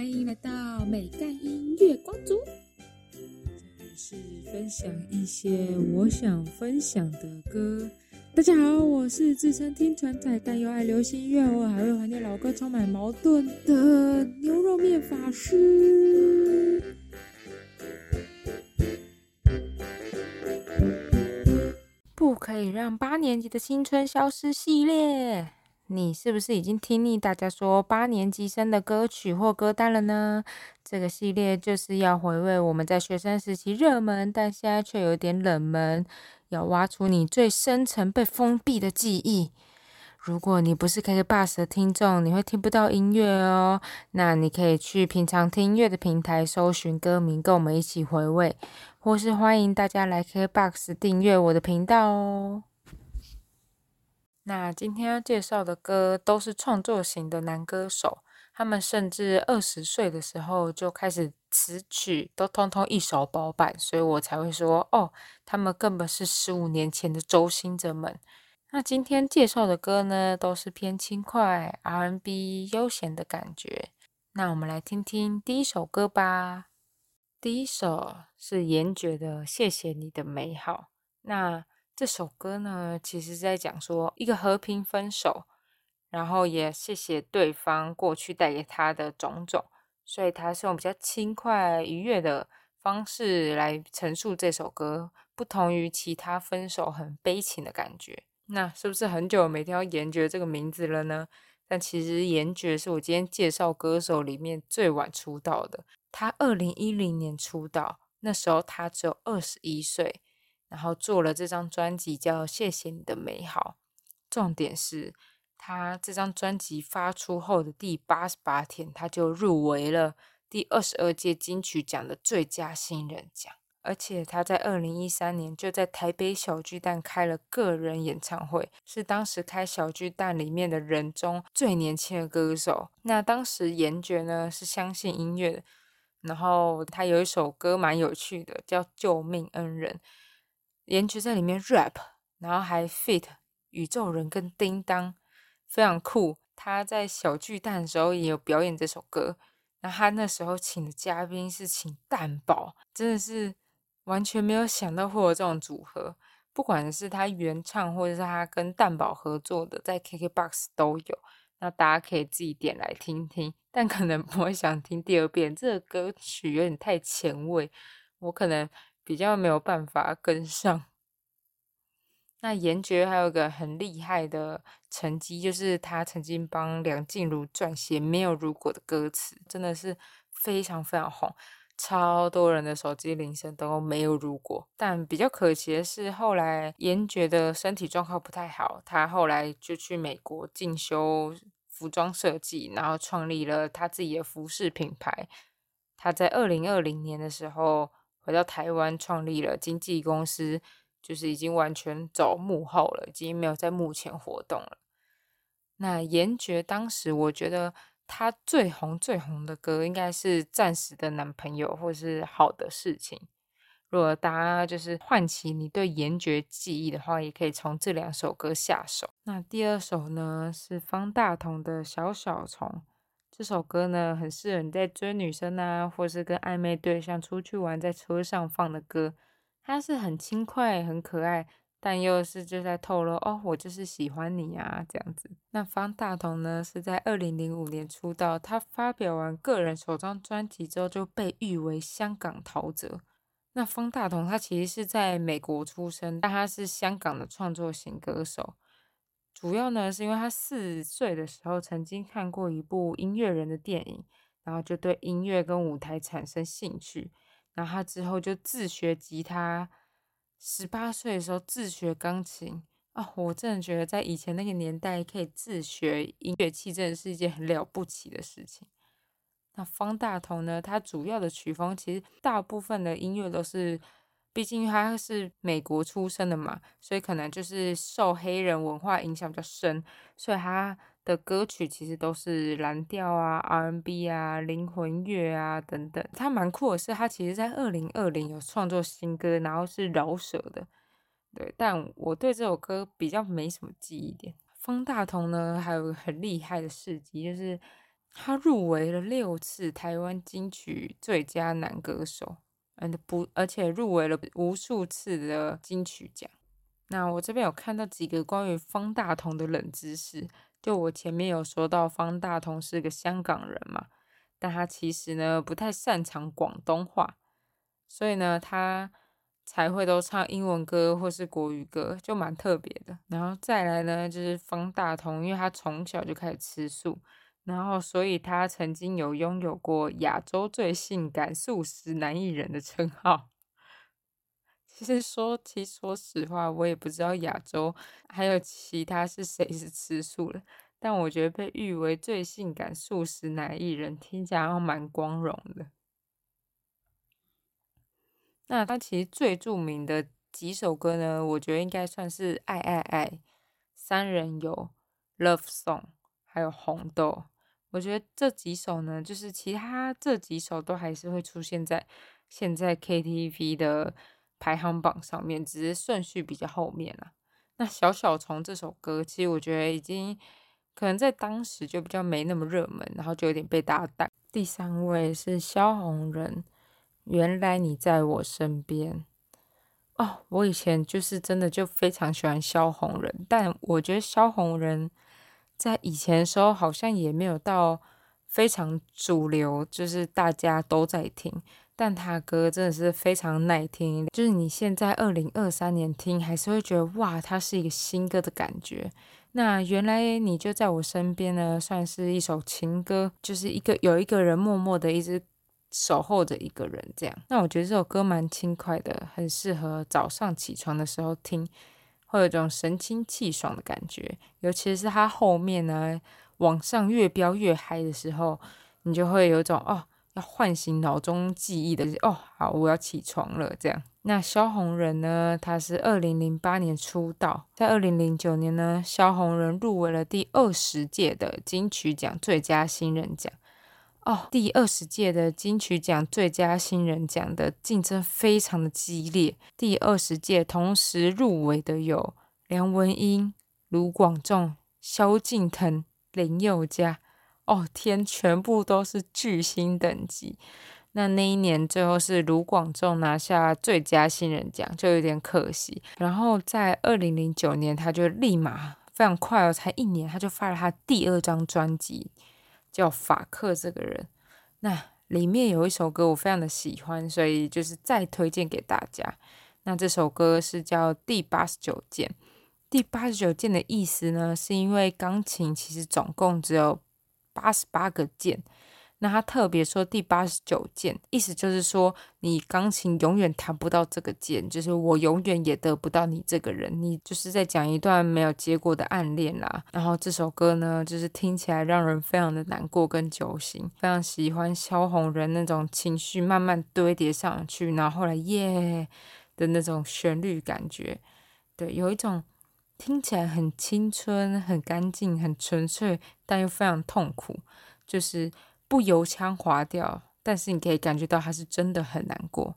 欢迎来到美干音乐光族。这里是分享一些我想分享的歌。大家好，我是自称听传仔，但又爱流行音乐，我还会怀念老歌，充满矛盾的牛肉面法师。不可以让八年级的青春消失系列。你是不是已经听腻大家说八年级生的歌曲或歌单了呢？这个系列就是要回味我们在学生时期热门，但现在却有点冷门，要挖出你最深层被封闭的记忆。如果你不是 KK Bus 的听众，你会听不到音乐哦。那你可以去平常听音乐的平台搜寻歌名，跟我们一起回味，或是欢迎大家来 KK Bus 订阅我的频道哦。那今天要介绍的歌都是创作型的男歌手，他们甚至二十岁的时候就开始词曲都通通一手包办，所以我才会说哦，他们根本是十五年前的周星哲们。那今天介绍的歌呢，都是偏轻快 R&B 悠闲的感觉。那我们来听听第一首歌吧。第一首是严爵的《谢谢你的美好》。那这首歌呢，其实在讲说一个和平分手，然后也谢谢对方过去带给他的种种，所以他是用比较轻快愉悦的方式来陈述这首歌，不同于其他分手很悲情的感觉。那是不是很久没听到严爵这个名字了呢？但其实严爵是我今天介绍歌手里面最晚出道的，他二零一零年出道，那时候他只有二十一岁。然后做了这张专辑叫《谢谢你的美好》，重点是他这张专辑发出后的第八十八天，他就入围了第二十二届金曲奖的最佳新人奖，而且他在二零一三年就在台北小巨蛋开了个人演唱会，是当时开小巨蛋里面的人中最年轻的歌手。那当时严爵呢是相信音乐的，然后他有一首歌蛮有趣的，叫《救命恩人》。颜爵在里面 rap，然后还 fit 宇宙人跟叮当，非常酷。他在小巨蛋的时候也有表演这首歌，那他那时候请的嘉宾是请蛋宝，真的是完全没有想到会有这种组合。不管是他原唱，或者是他跟蛋宝合作的，在 KKBOX 都有。那大家可以自己点来听听，但可能不会想听第二遍。这个歌曲有点太前卫，我可能。比较没有办法跟上。那严爵还有个很厉害的成绩，就是他曾经帮梁静茹撰写《没有如果》的歌词，真的是非常非常红，超多人的手机铃声都没有如果。但比较可惜的是，后来严爵的身体状况不太好，他后来就去美国进修服装设计，然后创立了他自己的服饰品牌。他在二零二零年的时候。回到台湾，创立了经纪公司，就是已经完全走幕后了，已经没有在幕前活动了。那严爵当时，我觉得他最红最红的歌，应该是《暂时的男朋友》或是《好的事情》。如果大家就是唤起你对严爵记忆的话，也可以从这两首歌下手。那第二首呢，是方大同的《小小虫》。这首歌呢，很适合你在追女生啊，或是跟暧昧对象出去玩，在车上放的歌。它是很轻快、很可爱，但又是就在透露哦，我就是喜欢你啊这样子。那方大同呢，是在二零零五年出道，他发表完个人首张专辑之后，就被誉为香港陶喆。那方大同他其实是在美国出生，但他是香港的创作型歌手。主要呢，是因为他四岁的时候曾经看过一部音乐人的电影，然后就对音乐跟舞台产生兴趣。然后他之后就自学吉他，十八岁的时候自学钢琴。哦，我真的觉得在以前那个年代，可以自学音乐器，真的是一件很了不起的事情。那方大同呢，他主要的曲风其实大部分的音乐都是。毕竟他是美国出生的嘛，所以可能就是受黑人文化影响比较深，所以他的歌曲其实都是蓝调啊、R&B 啊、灵魂乐啊等等。他蛮酷的是，他其实在二零二零有创作新歌，然后是饶舌的，对。但我对这首歌比较没什么记忆点。方大同呢，还有很厉害的事迹，就是他入围了六次台湾金曲最佳男歌手，嗯，不，而且入围了无数次的金曲奖。那我这边有看到几个关于方大同的冷知识，就我前面有说到方大同是个香港人嘛，但他其实呢不太擅长广东话，所以呢他才会都唱英文歌或是国语歌，就蛮特别的。然后再来呢就是方大同，因为他从小就开始吃素。然后，所以他曾经有拥有过亚洲最性感素食男艺人的称号。其实说，其实说实话，我也不知道亚洲还有其他是谁是吃素的。但我觉得被誉为最性感素食男艺人，听起来还蛮光荣的。那他其实最著名的几首歌呢，我觉得应该算是《爱爱爱》《三人游》《Love Song》还有《红豆》。我觉得这几首呢，就是其他这几首都还是会出现在现在 KTV 的排行榜上面，只是顺序比较后面了。那小小虫这首歌，其实我觉得已经可能在当时就比较没那么热门，然后就有点被大家带。第三位是萧红人，原来你在我身边。哦，我以前就是真的就非常喜欢萧红人，但我觉得萧红人。在以前的时候，好像也没有到非常主流，就是大家都在听。但他歌真的是非常耐听，就是你现在二零二三年听，还是会觉得哇，它是一个新歌的感觉。那原来你就在我身边呢，算是一首情歌，就是一个有一个人默默的一直守候着一个人这样。那我觉得这首歌蛮轻快的，很适合早上起床的时候听。会有一种神清气爽的感觉，尤其是它后面呢往上越飙越嗨的时候，你就会有一种哦要唤醒脑中记忆的哦，好我要起床了这样。那萧红人呢，他是二零零八年出道，在二零零九年呢，萧红人入围了第二十届的金曲奖最佳新人奖。哦，第二十届的金曲奖最佳新人奖的竞争非常的激烈。第二十届同时入围的有梁文音、卢广仲、萧敬腾、林宥嘉。哦天，全部都是巨星等级。那那一年最后是卢广仲拿下最佳新人奖，就有点可惜。然后在二零零九年，他就立马非常快哦，才一年他就发了他第二张专辑。叫法克这个人，那里面有一首歌我非常的喜欢，所以就是再推荐给大家。那这首歌是叫第八十九键。第八十九键的意思呢，是因为钢琴其实总共只有八十八个键。那他特别说第八十九键，意思就是说你钢琴永远弹不到这个键，就是我永远也得不到你这个人，你就是在讲一段没有结果的暗恋啦。然后这首歌呢，就是听起来让人非常的难过跟揪心，非常喜欢萧红人那种情绪慢慢堆叠上去，然后后来耶的那种旋律感觉，对，有一种听起来很青春、很干净、很纯粹，但又非常痛苦，就是。不油腔滑调，但是你可以感觉到他是真的很难过。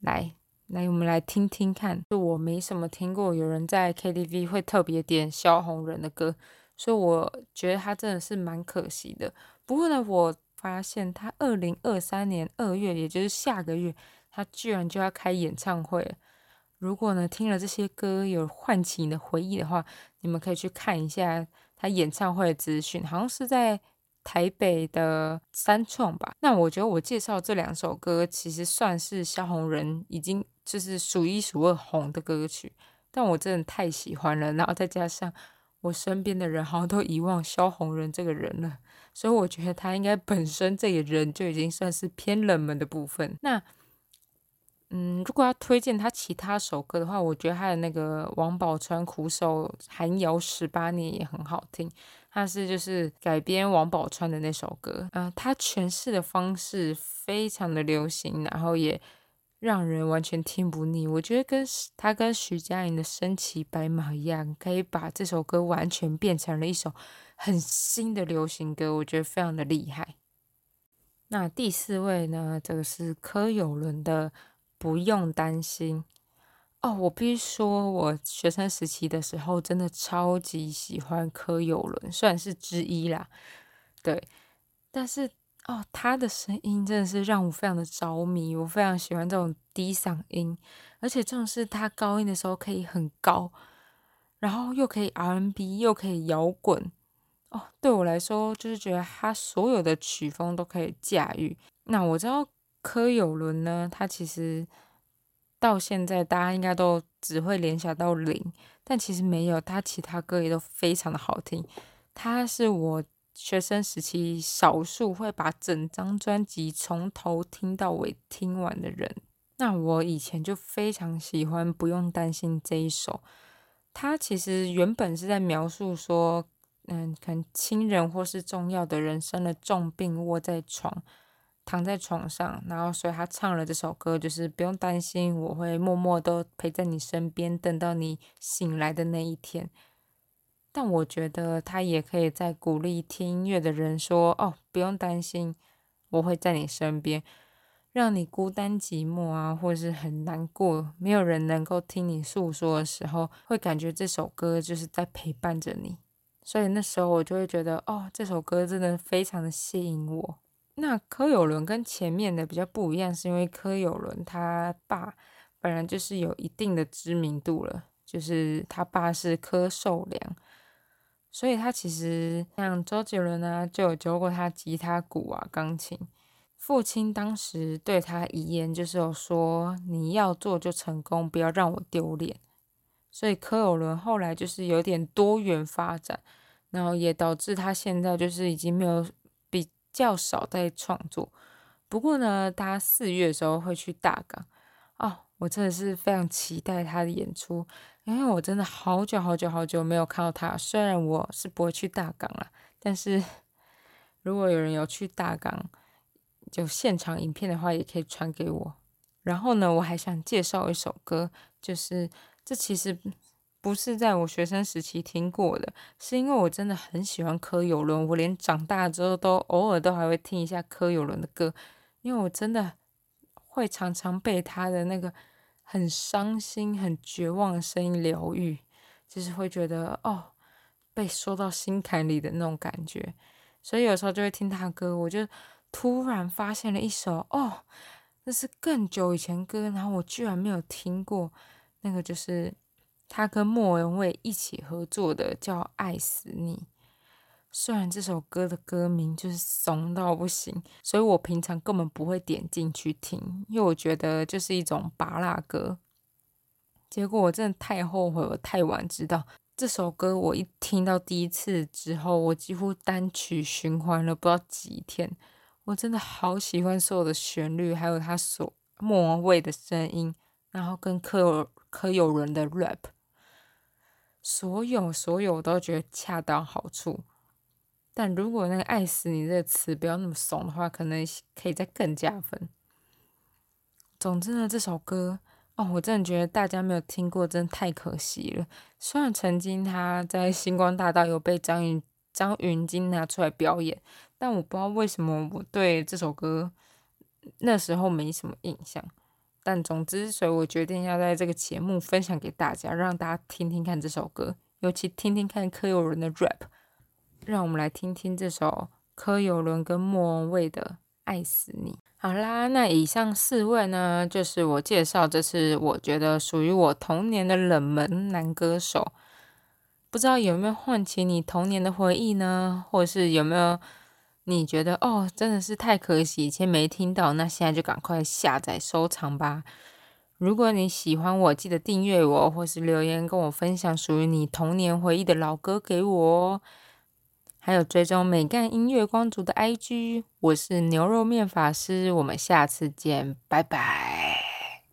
来，来，我们来听听看。就我没什么听过有人在 KTV 会特别点萧红人的歌，所以我觉得他真的是蛮可惜的。不过呢，我发现他二零二三年二月，也就是下个月，他居然就要开演唱会。如果呢听了这些歌有唤起你的回忆的话，你们可以去看一下他演唱会的资讯，好像是在。台北的三创吧，那我觉得我介绍这两首歌，其实算是萧红人已经就是数一数二红的歌曲，但我真的太喜欢了，然后再加上我身边的人好像都遗忘萧红人这个人了，所以我觉得他应该本身这个人就已经算是偏冷门的部分。那嗯，如果要推荐他其他首歌的话，我觉得他的那个王宝钏苦守寒窑十八年也很好听。他是就是改编王宝钏的那首歌，嗯，他诠释的方式非常的流行，然后也让人完全听不腻。我觉得跟他跟徐佳莹的身骑白马一样，可以把这首歌完全变成了一首很新的流行歌，我觉得非常的厉害。那第四位呢，这个是柯有伦的。不用担心哦，我必须说，我学生时期的时候真的超级喜欢柯有伦，虽然是之一啦。对，但是哦，他的声音真的是让我非常的着迷，我非常喜欢这种低嗓音，而且这种是他高音的时候可以很高，然后又可以 R&B，又可以摇滚。哦，对我来说，就是觉得他所有的曲风都可以驾驭。那我知道柯有伦呢，他其实到现在大家应该都只会联想到零，但其实没有，他其他歌也都非常的好听。他是我学生时期少数会把整张专辑从头听到尾听完的人。那我以前就非常喜欢，不用担心这一首。他其实原本是在描述说。嗯，可能亲人或是重要的人生了重病，卧在床，躺在床上，然后所以他唱了这首歌，就是不用担心，我会默默都陪在你身边，等到你醒来的那一天。但我觉得他也可以在鼓励听音乐的人说：“哦，不用担心，我会在你身边，让你孤单寂寞啊，或是很难过，没有人能够听你诉说的时候，会感觉这首歌就是在陪伴着你。”所以那时候我就会觉得，哦，这首歌真的非常的吸引我。那柯有伦跟前面的比较不一样，是因为柯有伦他爸本来就是有一定的知名度了，就是他爸是柯受良，所以他其实像周杰伦啊，就有教过他吉他、鼓啊、钢琴。父亲当时对他遗言就是有说，你要做就成功，不要让我丢脸。所以柯有伦后来就是有点多元发展，然后也导致他现在就是已经没有较少在创作。不过呢，他四月的时候会去大港哦，我真的是非常期待他的演出，因为我真的好久好久好久没有看到他。虽然我是不会去大港了，但是如果有人有去大港就现场影片的话，也可以传给我。然后呢，我还想介绍一首歌，就是。这其实不是在我学生时期听过的，是因为我真的很喜欢柯有伦，我连长大之后都偶尔都还会听一下柯有伦的歌，因为我真的会常常被他的那个很伤心、很绝望的声音疗愈，就是会觉得哦，被说到心坎里的那种感觉，所以有时候就会听他歌，我就突然发现了一首哦，那是更久以前歌，然后我居然没有听过。那个就是他跟莫文蔚一起合作的，叫《爱死你》。虽然这首歌的歌名就是怂到不行，所以我平常根本不会点进去听，因为我觉得就是一种拔辣歌。结果我真的太后悔，我太晚知道这首歌。我一听到第一次之后，我几乎单曲循环了不知道几天。我真的好喜欢所有的旋律，还有他所莫文蔚的声音，然后跟柯有。柯有伦的 rap，所有所有我都觉得恰到好处，但如果那个“爱死你”这个词不要那么怂的话，可能可以再更加分。总之呢，这首歌哦，我真的觉得大家没有听过，真的太可惜了。虽然曾经他在星光大道有被张云张云京拿出来表演，但我不知道为什么我对这首歌那时候没什么印象。但总之，所以我决定要在这个节目分享给大家，让大家听听看这首歌，尤其听听看柯有伦的 rap。让我们来听听这首柯有伦跟莫文蔚的《爱死你》。好啦，那以上四位呢，就是我介绍，这是我觉得属于我童年的冷门男歌手。不知道有没有唤起你童年的回忆呢？或者是有没有？你觉得哦，真的是太可惜，以前没听到，那现在就赶快下载收藏吧。如果你喜欢我，记得订阅我，或是留言跟我分享属于你童年回忆的老歌给我。还有追踪美干音乐光族的 IG，我是牛肉面法师，我们下次见，拜拜。